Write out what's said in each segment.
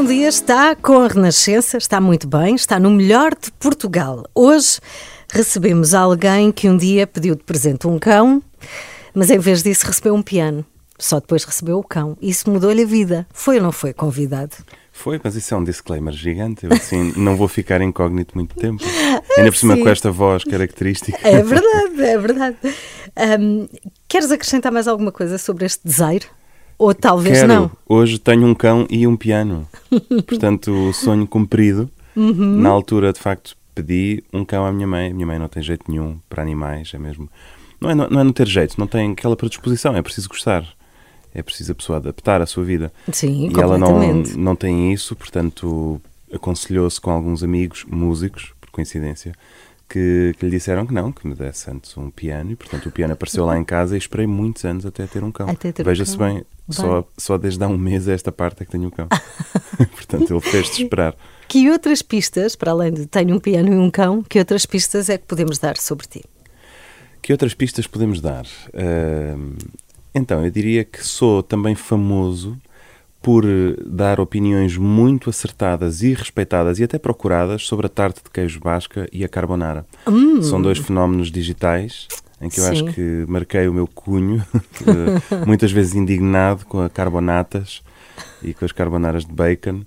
Bom dia, está com a Renascença, está muito bem, está no melhor de Portugal. Hoje recebemos alguém que um dia pediu de presente um cão, mas em vez disso recebeu um piano. Só depois recebeu o cão. Isso mudou-lhe a vida. Foi ou não foi convidado? Foi, mas isso é um disclaimer gigante. Eu assim não vou ficar incógnito muito tempo. Ainda por cima Sim. com esta voz característica. É verdade, é verdade. Ahm, queres acrescentar mais alguma coisa sobre este desejo? Ou talvez Quero. não? Hoje tenho um cão e um piano. Portanto, sonho cumprido. Uhum. Na altura, de facto, pedi um cão à minha mãe. A minha mãe não tem jeito nenhum para animais, é mesmo. Não é, não, não é não ter jeito, não tem aquela predisposição, é preciso gostar. É preciso a pessoa adaptar a sua vida. Sim, e ela não, não tem isso, portanto, aconselhou-se com alguns amigos, músicos, por coincidência, que, que lhe disseram que não, que me desse antes um piano. E, portanto, o piano apareceu lá em casa e esperei muitos anos até ter um cão. Um Veja-se cão. bem, só, só desde há um mês a esta parte é que tenho um cão. portanto, ele fez-se esperar. Que outras pistas, para além de tenho um piano e um cão, que outras pistas é que podemos dar sobre ti? Que outras pistas podemos dar? Ahm, então, eu diria que sou também famoso por eh, dar opiniões muito acertadas e respeitadas e até procuradas sobre a tarte de queijo basca e a carbonara. São dois fenómenos digitais em que eu Sim. acho que marquei o meu cunho, eh, muitas vezes indignado com a carbonatas e com as carbonaras de bacon.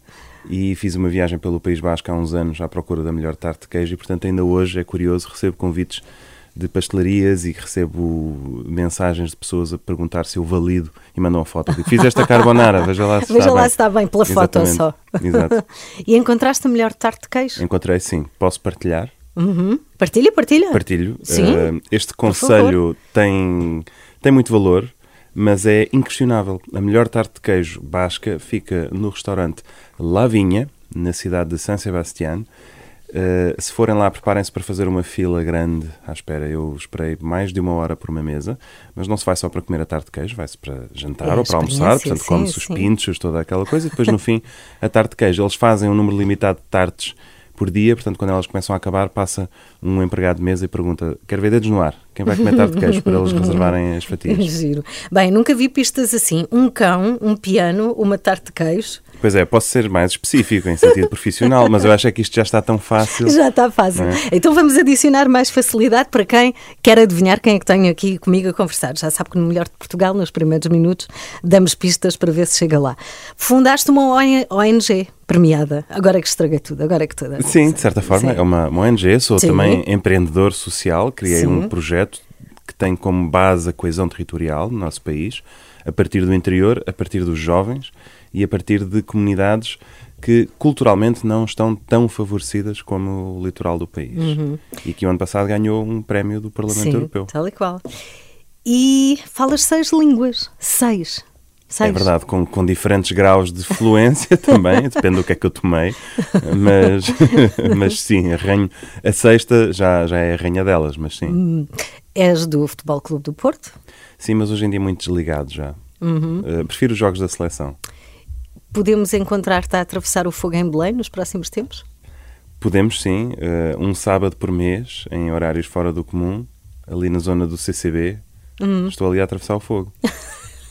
E fiz uma viagem pelo País Basco há uns anos à procura da melhor tarte de queijo e, portanto, ainda hoje é curioso, recebo convites de pastelarias e recebo mensagens de pessoas a perguntar se eu valido e mandam a foto. Digo, Fiz esta carbonara, veja lá se Veja está lá bem. se está bem pela foto Exatamente. só. Exato. e encontraste a melhor tarte de queijo? Encontrei, sim. Posso partilhar? Uhum. Partilha, partilha. Partilho. Sim, Eh, este conselho tem, tem muito valor, mas é inquestionável. A melhor tarte de queijo basca fica no restaurante Lavinha, na cidade de San Sebastián. Eh, se forem lá, preparem-se para fazer uma fila grande à espera. Eu esperei mais de uma hora por uma mesa, mas não se vai só para comer a tarte de queijo, vai-se para jantar É ou para almoçar, portanto come-se os pinchos, toda aquela coisa, e depois no fim a tarte de queijo. Eles fazem um número limitado de tartes por dia, portanto quando elas começam a acabar, passa um empregado de mesa e pergunta: quer ver dedos no ar? Quem vai comer tarte de queijo? Para eles reservarem as fatias. Giro. Bem, nunca vi pistas assim. Um cão, um piano, uma tarte de queijo. Pois é, posso ser mais específico em sentido profissional, mas eu acho é que isto já está tão fácil. Já está fácil. É? Então vamos adicionar mais facilidade para quem quer adivinhar quem é que tenho aqui comigo a conversar. Já sabe que no Melhor de Portugal, nos primeiros minutos, damos pistas para ver se chega lá. Fundaste uma ONG premiada. Agora que estraguei tudo, agora que tudo. Sim, de certa forma, Sim. é uma, uma ONG, sou Sim. também empreendedor social, criei Sim. um projeto que tem como base a coesão territorial no nosso país, a partir do interior, a partir dos jovens e a partir de comunidades que culturalmente não estão tão favorecidas como o litoral do país. E que o ano passado ganhou um prémio do Parlamento Uhum. Europeu. tal e qual. E falas seis línguas. Seis. É verdade, com, com diferentes graus de fluência também, depende do que é que eu tomei, mas, mas sim, arranho, a sexta já, já é a rainha delas, mas sim. Hum. És do Futebol Clube do Porto? Sim, mas hoje em dia muito desligado já. Uhum. Uh, prefiro os jogos da seleção. Podemos encontrar-te a atravessar o fogo em Belém nos próximos tempos? Podemos sim, uh, um sábado por mês, em horários fora do comum, ali na zona do CCB, Uhum. estou ali a atravessar o fogo.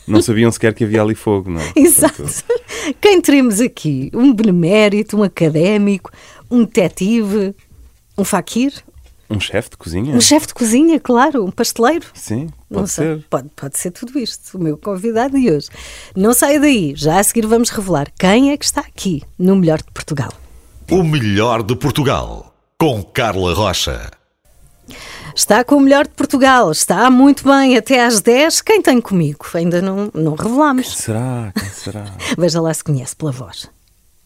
Não sabiam sequer que havia ali fogo, não é? Exato. Portanto, Quem teremos aqui? Um benemérito, um académico, um detetive, um faquir, um chefe de cozinha? um chefe de cozinha, claro, um pasteleiro. Sim, Não pode sei. ser. Pode, pode ser tudo isto, o meu convidado de hoje. Não saia daí, já a seguir vamos revelar quem é que está aqui no Melhor de Portugal. O melhor de Portugal. Com Carla Rocha. Está com o Melhor de Portugal, está muito bem, até às 10. Quem tem comigo? Ainda não, não revelamos. Será? Quem será? Veja lá se conhece pela voz.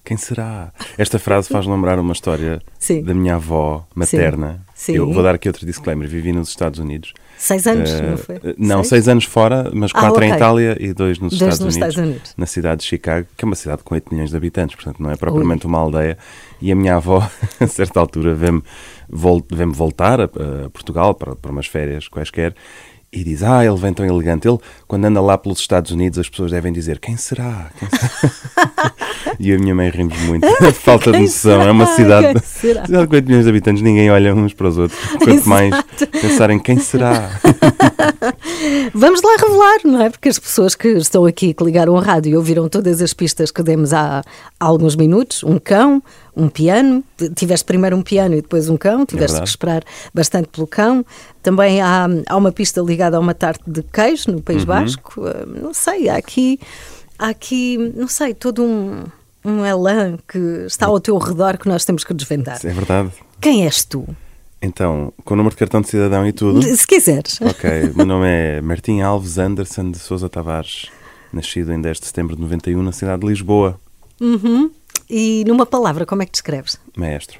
Quem será? Esta frase faz lembrar uma história Sim. da minha avó materna. Sim. Eu vou dar aqui outro disclaimer. Vivi nos Estados Unidos Seis anos, Eh, não foi? Não, Seis? seis anos fora, mas Ah, quatro em ok. Itália e dois nos, Dois Estados, nos Unidos, Estados Unidos. Na cidade de Chicago, que é uma cidade com 8 milhões de habitantes, portanto não é propriamente uma aldeia. E a minha avó, a certa altura, vê-me vol vê voltar a, a Portugal para, para umas férias quaisquer e diz: Ah, ele vem tão elegante. Ele, quando anda lá pelos Estados Unidos, as pessoas devem dizer: Quem será? Quem será? e a minha mãe rimos muito. Falta de noção. É uma será? cidade, será? com 8 milhões de habitantes, ninguém olha uns para os outros. Quanto mais Exato. pensar em quem será. Vamos lá revelar, não é? Porque as pessoas que estão aqui, que ligaram a rádio e ouviram todas as pistas que demos há, há alguns minutos, um cão, um piano, tiveste primeiro um piano e depois um cão, tiveste que verdade. esperar bastante pelo cão. Também há, há uma pista ligada a uma tarte de queijo no Uhum. País Basco. Ah, Não sei, há aqui, há aqui, não sei, todo um, um elan que está ao teu redor que nós temos que desvendar. É verdade. Quem és tu? Então, com o número de cartão de cidadão e tudo. Se quiseres. Ok, meu nome é Martim Alves Anderson de Sousa Tavares, nascido em 10 de setembro de 91 na cidade de Lisboa. Uhum. E numa palavra, como é que te descreves? Maestro,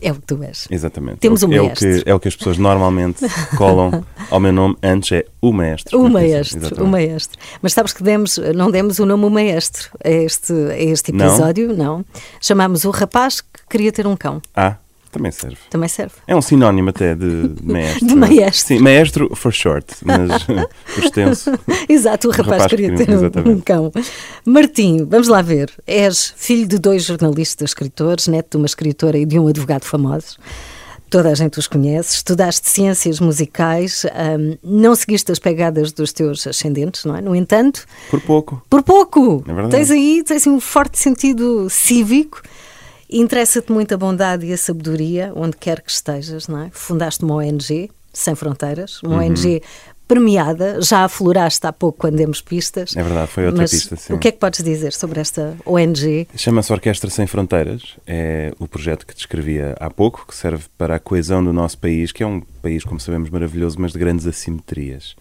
É o que tu és. exatamente. Temos é, o- um é o maestro. que É o que as pessoas normalmente colam ao meu nome antes, é o maestro. O maestro, o Exatamente. maestro. Mas sabes que demos, não demos o nome o maestro a este, a este Não? episódio, não. Chamámos o rapaz que queria ter um cão. Ah, também serve. Também serve. É um sinónimo até de maestro. De maestro. Sim, maestro for short, mas por extenso. Exato, o rapaz, rapaz queria queria- ter um, exatamente. um cão. Martim, vamos lá ver. És filho de dois jornalistas escritores, neto de uma escritora e de um advogado famosos. Toda a gente os conhece. Estudaste ciências musicais, hum, não seguiste as pegadas dos teus ascendentes, não é? No entanto, Por pouco. Por pouco! É verdade. tens aí tens um forte sentido cívico. Interessa-te muito a bondade e a sabedoria, onde quer que estejas, não é? Fundaste uma ONG, Sem Fronteiras, uma Uhum. ONG premiada, já afloraste há pouco quando demos pistas. É verdade, foi outra pista, sim. O que é que podes dizer sobre esta ONG? Chama-se Orquestra Sem Fronteiras. É o projeto que descrevia há pouco, que serve para a coesão do nosso país, que é um país, como sabemos, maravilhoso, mas de grandes assimetrias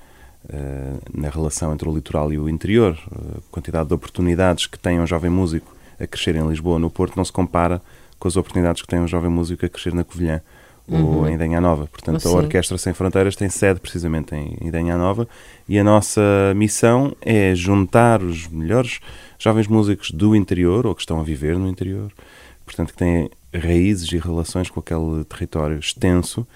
eh, na relação entre o litoral e o interior. A quantidade de oportunidades que tem um jovem músico a crescer em Lisboa. Ou no Porto não se compara com as oportunidades que tem um jovem músico a crescer na Covilhã ou em Idanha Nova. Portanto, a Orquestra Sem Fronteiras tem sede precisamente em Idanha Nova e a nossa missão é juntar os melhores jovens músicos do interior ou que estão a viver no interior, portanto, que têm raízes e relações com aquele território extenso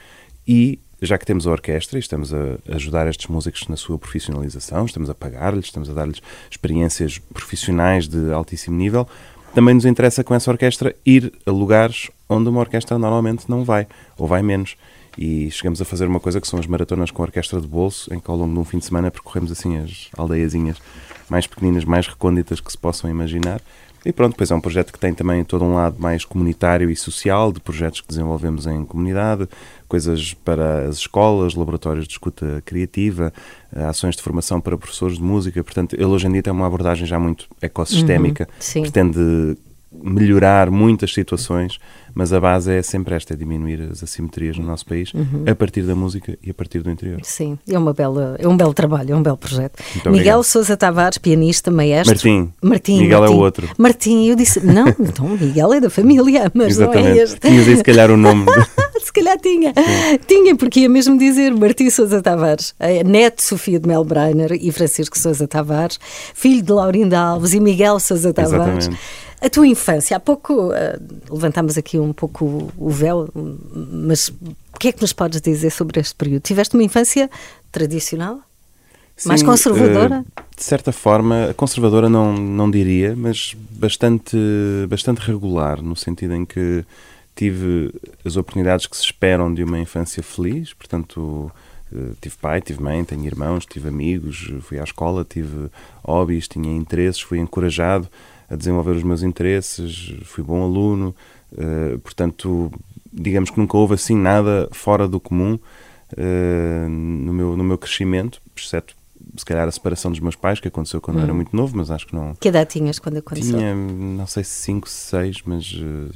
e já que temos a orquestra e estamos a ajudar estes músicos na sua profissionalização, estamos a pagar-lhes, estamos a dar-lhes experiências profissionais de altíssimo nível, também nos interessa com essa orquestra ir a lugares onde uma orquestra normalmente não vai, ou vai menos. E chegamos a fazer uma coisa que são as maratonas com orquestra de bolso, em que ao longo de um fim de semana percorremos assim as aldeiazinhas mais pequeninas, mais recônditas que se possam imaginar. E pronto, depois é um projeto que tem também todo um lado mais comunitário e social, de projetos que desenvolvemos em comunidade, coisas para as escolas, laboratórios de escuta criativa, eh, ações de formação para professores de música. Portanto, ele hoje em dia tem uma abordagem já muito ecossistémica, sim. pretende melhorar muitas situações, mas a base é sempre esta, é diminuir as assimetrias no nosso país a partir da música e a partir do interior. Sim, é, uma bela, é um belo trabalho, é um belo projeto. Muito Miguel obrigado. Sousa Tavares, pianista, maestro. Martim. Martim. Miguel é Martim. o outro. Martim, eu disse, não, então Miguel é da família, mas não é Exatamente. este. Tinhas aí se calhar o nome. Se calhar tinha. Tinha, porque ia mesmo dizer Martim Sousa Tavares, eh, neto de Sofia de Melbreiner e Francisco Sousa Tavares, filho de Laurinda Alves e Miguel Sousa Tavares. Exatamente. A tua infância, há pouco eh, levantámos aqui um pouco o- véu, mas o que é que nos podes dizer sobre este período? Tiveste uma infância tradicional? Mais Sim, conservadora? eh, de certa forma, conservadora não, não diria, mas bastante, bastante regular, no sentido em que tive as oportunidades que se esperam de uma infância feliz, portanto, eh, tive pai, tive mãe, tenho irmãos, tive amigos, fui à escola, tive hobbies, tinha interesses, fui encorajado a desenvolver os meus interesses, fui bom aluno, eh, portanto, digamos que nunca houve assim nada fora do comum eh, no, meu, no meu crescimento, exceto se calhar a separação dos meus pais, que aconteceu quando eu era muito novo, mas acho que não. Que idade tinhas quando aconteceu? Tinha, não sei se 5, 6, mas uh,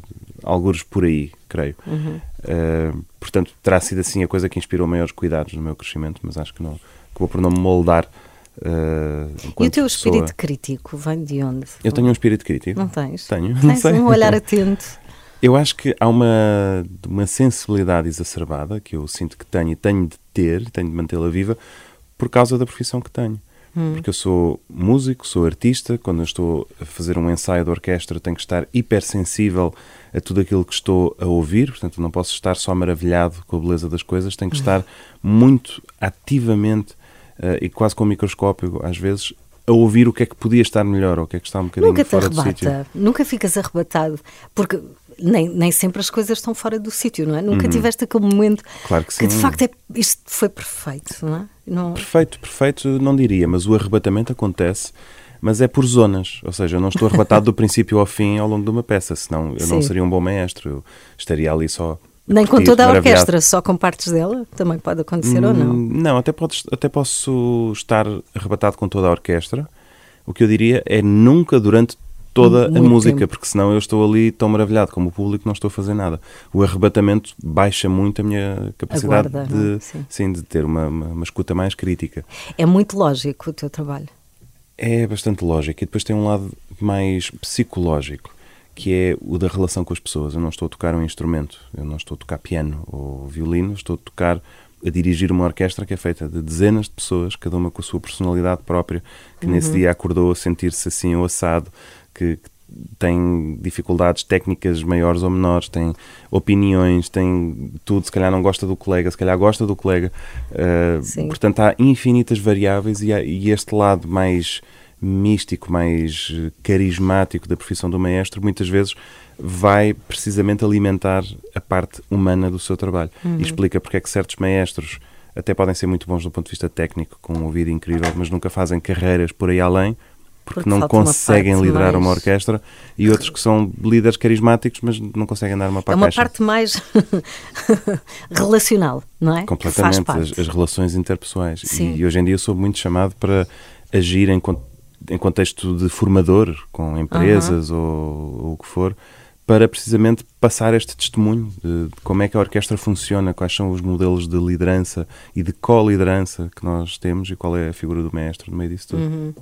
alguns por aí, creio. Uhum. Uh, portanto, terá sido assim a coisa que inspirou maiores cuidados no meu crescimento, mas acho que não acabou por não me moldar. Uh, E o teu pessoa. espírito crítico vem de onde? Eu tenho um espírito crítico. Não tens? Tenho, Tens um olhar atento. Eu acho que há uma, uma sensibilidade exacerbada que eu sinto que tenho e tenho de ter, tenho de mantê-la viva por causa da profissão que tenho. Porque eu sou músico, sou artista, quando eu estou a fazer um ensaio de orquestra tenho que estar hipersensível a tudo aquilo que estou a ouvir, portanto não posso estar só maravilhado com a beleza das coisas, tenho que estar muito ativamente uh, e quase com o microscópio, às vezes, a ouvir o que é que podia estar melhor ou o que é que está um bocadinho Nunca te fora do sítio. arrebata, nunca ficas arrebatado, porque nem, nem sempre as coisas estão fora do sítio, não é? Nunca tiveste aquele momento Uhum. Claro que de sim. facto é, isto foi perfeito, não é? Não, Perfeito, perfeito, não diria, mas o arrebatamento acontece, mas é por zonas, ou seja, eu não estou arrebatado do princípio ao fim ao longo de uma peça, senão eu não Sim. seria um bom maestro, eu estaria ali só. nem com curtir, toda a orquestra, só com partes dela, também pode acontecer ou não. Hum, Não, até, podes, até posso estar arrebatado com toda a orquestra. O que eu diria é nunca durante toda a música, tempo. porque senão eu estou ali tão maravilhado como o público, não estou a fazer nada. O arrebatamento baixa muito a minha capacidade guarda, não é? de, Sim. sim, de ter uma, uma, uma escuta mais crítica. É muito lógico o teu trabalho. É bastante lógico e depois tem um lado mais psicológico, que é o da relação com as pessoas. Eu não estou a tocar um instrumento, eu não estou a tocar piano ou violino, estou a tocar, a dirigir uma orquestra que é feita de dezenas de pessoas, cada uma com a sua personalidade própria, que nesse dia acordou a sentir-se assim ou assado, que, que tem dificuldades técnicas maiores ou menores, tem opiniões, tem tudo, se calhar não gosta do colega, se calhar gosta do colega. Uh, portanto, há infinitas variáveis e, há- e este lado mais místico, mais eh, carismático da profissão do maestro, muitas vezes vai precisamente alimentar a parte humana do seu trabalho. E explica porque é que certos maestros até podem ser muito bons do ponto de vista técnico, com um ouvido incrível, mas nunca fazem carreiras por aí além, porque, Porque não conseguem liderar mais- uma orquestra, e outros que são líderes carismáticos, mas não conseguem dar uma para é a uma caixa. parte mais relacional, não é? Completamente, as, as relações interpessoais. Sim. E, hoje em dia sou muito chamado para agir em, em contexto de formador, com empresas ou, ou o que for, para precisamente passar este testemunho de, de como é que a orquestra funciona, quais são os modelos de liderança e de co-liderança que nós temos e qual é a figura do mestre no meio disso tudo. Uhum.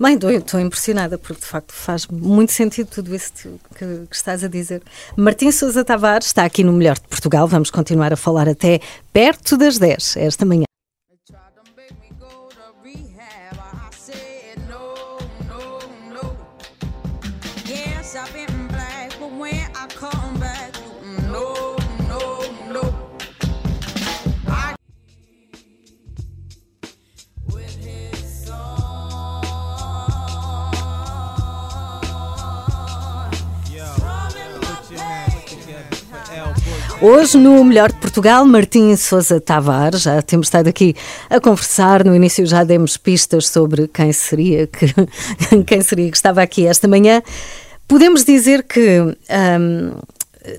Bem, estou- impressionada porque de facto faz muito sentido tudo isso que, que estás a dizer. Martim Sousa Tavares está aqui no Melhor de Portugal. Vamos continuar a falar até perto das 10 esta manhã. Hoje, no Melhor de Portugal, Martim Sousa Tavares, já temos estado aqui a conversar, no início já demos pistas sobre quem seria que, quem seria que estava aqui esta manhã. Podemos dizer que hum,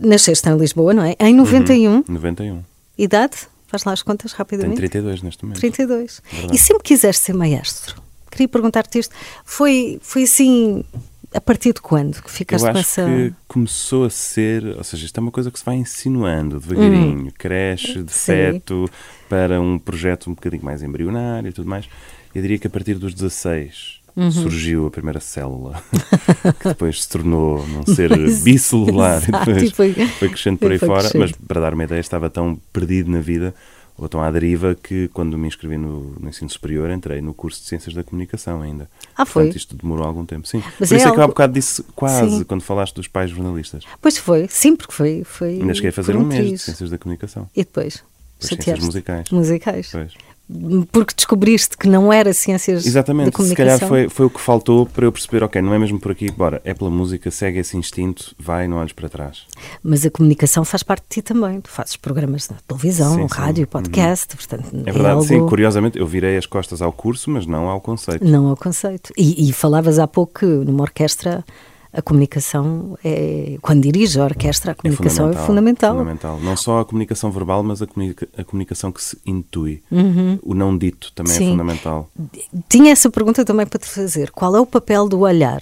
nasceste em Lisboa, não é? Em 91, 91. idade? Faz lá as contas Tenho rapidamente. 32 neste momento. 32. Verdade. E sempre quiseste ser maestro? Queria perguntar-te isto. Foi, foi assim, a partir de quando que ficaste Eu acho essa... que começou a ser, ou seja, isto é uma coisa que se vai insinuando devagarinho, cresce de feto para um projeto um bocadinho mais embrionário e tudo mais. Eu diria que a partir dos 16 Uhum. surgiu a primeira célula, que depois se tornou num ser Mas- bicelular e exato, depois e foi- foi crescendo por aí foi fora. crescendo. Mas para dar uma ideia, estava tão perdido na vida ou tão à deriva que quando me inscrevi no, no ensino superior entrei no curso de Ciências da Comunicação ainda. Ah, foi? Portanto, isto demorou algum tempo, sim. Mas Por é isso é que eu há algo- bocado disse quase Sim. quando falaste dos pais jornalistas. Pois foi, sim, porque foi... foi Ainda cheguei a fazer um mês de. Ciências da Comunicação. E depois? Depois ciências musicais. Musicais. Pois. Porque descobriste que não era ciências de Exatamente, se comunicação. calhar foi, foi o que faltou para eu perceber, ok, não é mesmo por aqui, bora, é pela música, segue esse instinto, vai, não olhes para trás. Mas a comunicação faz parte de ti também. Tu fazes programas na televisão, Sim, sim. rádio, podcast, portanto É verdade, algo... sim, curiosamente eu virei as costas ao curso, mas não ao conceito. Não ao conceito. E, e falavas há pouco que numa orquestra a comunicação é. Quando dirige a orquestra, a comunicação é fundamental. fundamental. Não só a comunicação verbal, mas a, comunica- a comunicação que se intui. O não dito também Uhum. Sim. é fundamental. Tinha essa pergunta também para te fazer. Qual é o papel do olhar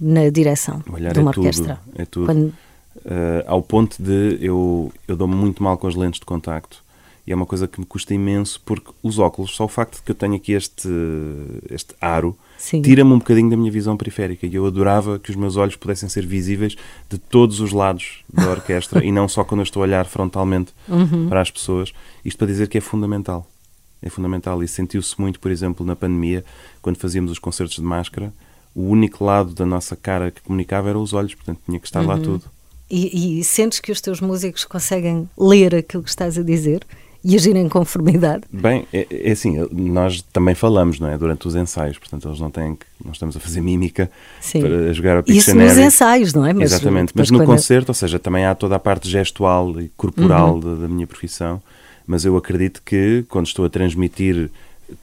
na direção O olhar de uma é tudo, orquestra? é tudo. Quando- Uh, ao ponto de eu, eu dou-me muito mal com as lentes de contacto. E é uma coisa que me custa imenso porque os óculos, só o facto de que eu tenho aqui este, este aro. Tira-me um bocadinho da minha visão periférica. E eu adorava que os meus olhos pudessem ser visíveis de todos os lados da orquestra e não só quando eu estou a olhar frontalmente Uhum. para as pessoas. Isto para dizer que é fundamental. É fundamental. E sentiu-se muito, por exemplo, na pandemia, quando fazíamos os concertos de máscara, o único lado da nossa cara que comunicava era os olhos, portanto tinha que estar Uhum. lá tudo. E, e sentes que os teus músicos conseguem ler aquilo que estás a dizer e agir em conformidade? Bem, é, é assim, nós também falamos, não é? Durante os ensaios, portanto, eles não têm que. Nós estamos a fazer mímica Sim. para jogar a Isso Pictionary. nos ensaios, não é? Mas Exatamente, depois mas no quando- concerto, ou seja, também há toda a parte gestual e corporal Uhum. da, da minha profissão, mas eu acredito que quando estou a transmitir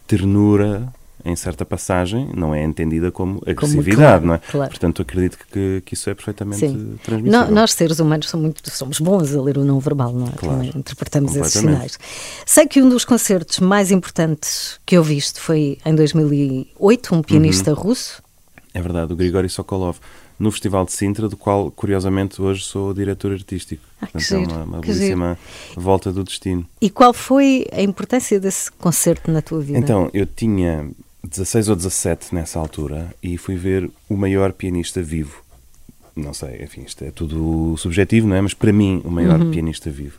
ternura em certa passagem, não é entendida como agressividade, claro, não é? claro. Portanto, acredito que, que isso é perfeitamente Sim. transmissível. No- nós, seres humanos, somos, muito, somos bons a ler o não verbal, não é? Claro, interpretamos esses sinais. Sei que um dos concertos mais importantes que eu viste foi em 2008, um pianista Uhum. russo. É verdade, o Grigori Sokolov, no Festival de Sintra, do qual, curiosamente, hoje sou diretor artístico. Ah, Portanto, é giro, uma, uma que belíssima volta do destino. E qual foi a importância desse concerto na tua vida? Então, eu tinha 16 ou 17 nessa altura e fui ver o maior pianista vivo. Não sei, enfim, isto é tudo subjetivo, não é? Mas para mim, o maior Uhum. pianista vivo.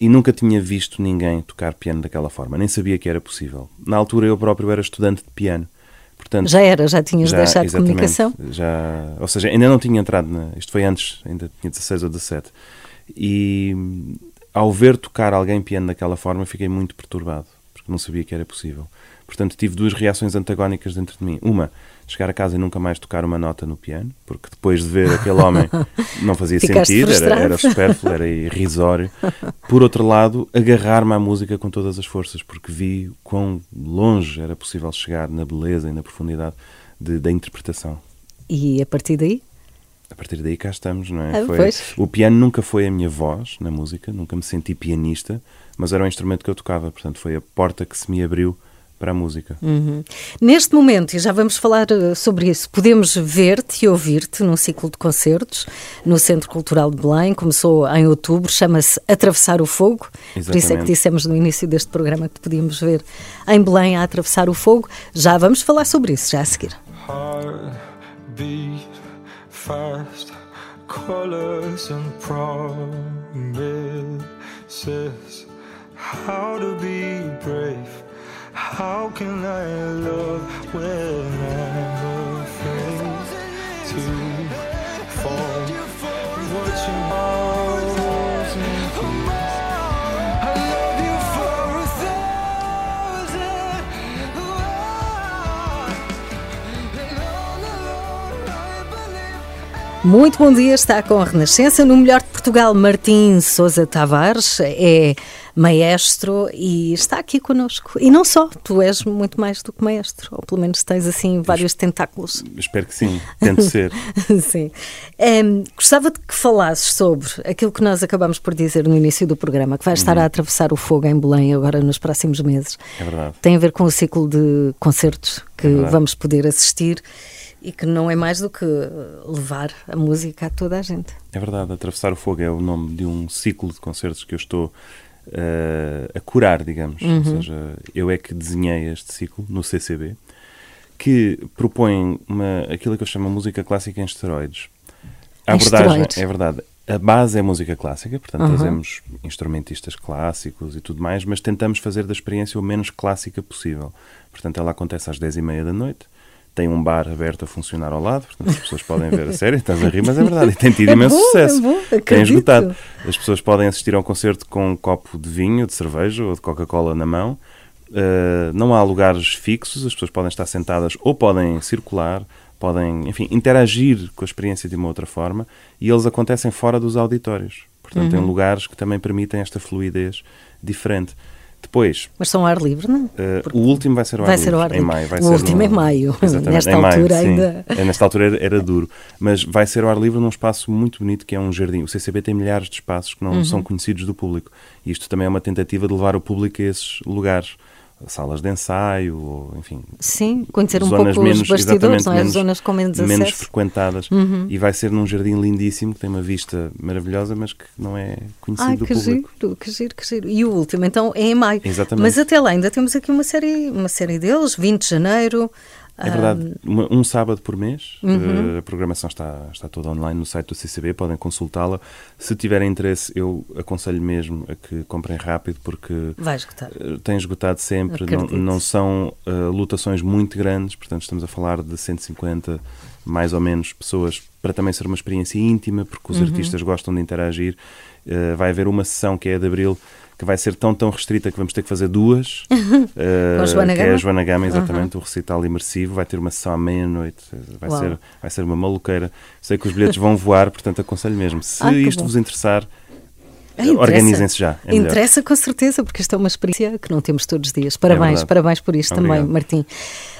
E nunca tinha visto ninguém tocar piano daquela forma, nem sabia que era possível. Na altura eu próprio era estudante de piano. Portanto, Já era, já tinhas já, deixado comunicação? Já, ou seja, ainda não tinha entrado na. Isto foi antes, ainda tinha 16 ou 17. E ao ver tocar alguém piano daquela forma, fiquei muito perturbado, porque não sabia que era possível. Portanto, tive duas reações antagónicas dentro de mim. Uma, chegar a casa e nunca mais tocar uma nota no piano, porque depois de ver aquele homem não fazia sentido, era, era supérfluo, era irrisório. Por outro lado, agarrar-me à música com todas as forças, porque vi quão longe era possível chegar na beleza e na profundidade de- da interpretação. E a partir daí? A partir daí cá estamos, não é? Ah, Foi- o piano nunca foi a minha voz na música, nunca me senti pianista, mas era um instrumento que eu tocava, portanto foi a porta que se me abriu para a música. Uhum. Neste momento, e já vamos falar eh, sobre isso, podemos ver-te e ouvir-te num ciclo de concertos no Centro Cultural de Belém. Começou em outubro, chama-se Atravessar o Fogo. Por isso é que Exatamente. dissemos no início deste programa que te podíamos ver em Belém a atravessar o fogo. Já vamos falar sobre isso, já a seguir. Heart beat fast, colors and promises. How to be brave? How can I love when I'm afraid to fall? Love you believe. Muito bom dia, está com a Renascença no melhor de Portugal. Martim Sousa Tavares é maestro e está aqui connosco. E não só, tu és muito mais do que maestro, ou pelo menos tens assim vários tentáculos. Espero que sim, tento ser. Sim. Em, gostava de que falasses sobre aquilo que nós acabamos por dizer no início do programa, que vai estar a atravessar o fogo em Belém agora nos próximos meses. É verdade. Tem a ver com o ciclo de concertos que É vamos poder assistir e que não é mais do que levar a música a toda a gente. É verdade, Atravessar o Fogo é o nome de um ciclo de concertos que eu estou eh, a curar, digamos. Uhum. Ou seja, eu é que desenhei este ciclo no CCB, que propõe uma, aquilo que eu chamo música clássica em esteroides. A Em abordagem, esteroides. é verdade. A base é música clássica, portanto Uhum. trazemos instrumentistas clássicos e tudo mais, mas tentamos fazer da experiência o menos clássica possível. Portanto, ela acontece às 10 e meia da noite, tem um bar aberto a funcionar ao lado, portanto as pessoas podem ver a série, estás a rir, mas é verdade, e tem tido É imenso bom, é sucesso. bom, tem esgotado. As pessoas podem assistir a um concerto com um copo de vinho, de cerveja ou de Coca-Cola na mão. Uh, não há lugares fixos, as pessoas podem estar sentadas ou podem circular, podem, enfim, interagir com a experiência de uma outra forma e eles acontecem fora dos auditórios. Portanto, Uhum. em lugares que também permitem esta fluidez diferente. Depois, Mas são ao ar livre, não? Uh, o último vai ser ao vai ar ser livre, ao ar em livre. maio. Vai O ser último no- é maio. Exatamente, Nesta em maio, altura sim. ainda- É, Nesta altura era, era duro. Mas vai ser ao ar livre num espaço muito bonito que é um jardim. O CCB tem milhares de espaços que não Uhum. são conhecidos do público. E isto também é uma tentativa de levar o público a esses lugares. Salas de ensaio, ou, enfim, Sim, conhecer um pouco menos, os bastidores, não é? menos, As zonas com menos menos acesso. Uhum. frequentadas. E vai ser num jardim lindíssimo, que tem uma vista maravilhosa, mas que não é conhecido Ai, do que público. giro, que giro, que giro. E o último, então, é em maio. Exatamente. Mas até lá ainda temos aqui uma série, uma série deles, 20 de janeiro, É verdade, Uma- um sábado por mês. eh, a programação está, está toda online no site do CCB, podem consultá-la. Se tiverem interesse, eu aconselho mesmo a que comprem rápido, porque Vai esgotar. eh, tem esgotado sempre. Não, não são eh, lotações muito grandes, portanto, estamos a falar de 150 mais ou menos pessoas para também ser uma experiência íntima, porque Uhum. os artistas gostam de interagir. Eh, vai haver uma sessão que é a de abril que vai ser tão tão restrita que vamos ter que fazer duas eh, Com a Joana que é Gama? a Joana Gama, exatamente, o recital imersivo vai ter uma sessão à meia-noite vai Uau. ser, vai ser uma maluqueira sei que os bilhetes vão voar, portanto aconselho mesmo se Ah, isto bom. vos interessar Ah, organizem-se já é. Interessa com certeza, porque isto é uma experiência que não temos todos os dias. Parabéns, verdade. parabéns por isto Obrigado. também, Martim.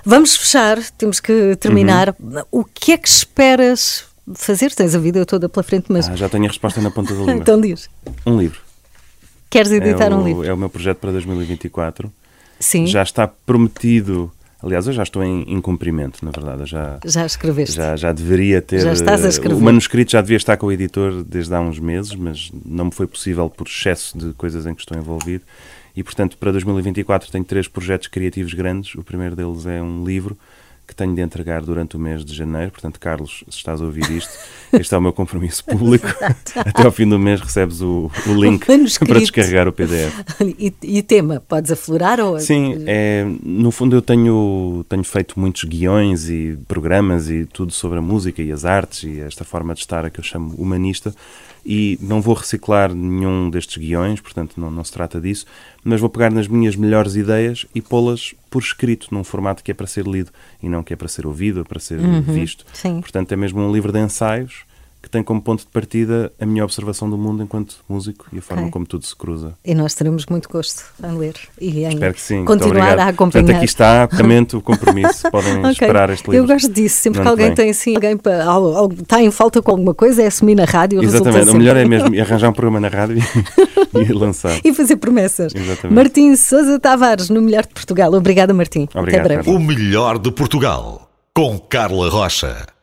Vamos fechar, temos que terminar. Uhum. O que é que esperas fazer? Tens a vida toda pela frente, mas Ah, já tenho a resposta na ponta da língua então diz. um livro Queres editar é um o, livro? é o meu projeto para 2024 Sim, já está prometido. Aliás, eu já estou em, em cumprimento, na verdade. Eu Já, já escreveste. já, já deveria ter. Já estás a eh, escrever. O manuscrito já devia estar com o editor desde há uns meses, mas não me foi possível por excesso de coisas em que estou envolvido. E, portanto, para 2024 tenho três projetos criativos grandes. O primeiro deles é um livro que tenho de entregar durante o mês de janeiro. Portanto, Carlos, se estás a ouvir isto, este é o meu compromisso público. Até ao fim do mês recebes o, o link O para descarregar o PDF. E, e tema, podes aflorar ou Sim, é, no fundo eu tenho, tenho feito muitos guiões e programas e tudo sobre a música e as artes e esta forma de estar a que eu chamo humanista e não vou reciclar nenhum destes guiões, portanto não, não se trata disso, mas vou pegar nas minhas melhores ideias e pô-las por escrito, num formato que é para ser lido e não que é para ser ouvido ou para ser visto. sim. Portanto é mesmo um livro de ensaios que tem como ponto de partida a minha observação do mundo enquanto músico e a forma Ok. como tudo se cruza. E nós teremos muito gosto em ler e em Espero que sim. Continuar a acompanhar. Portanto, aqui está, lamento o compromisso. Podem Ok. esperar este livro. Eu gosto disso. Sempre que alguém tem assim, alguém para, está em falta com alguma coisa, é assumir na rádio. Exatamente. O melhor é mesmo arranjar um programa na rádio e, e lançar. E fazer promessas. Exatamente. Martim Sousa Tavares, no Melhor de Portugal. Obrigada, Martim. Obrigado, Até breve. O melhor de Portugal. Com Carla Rocha.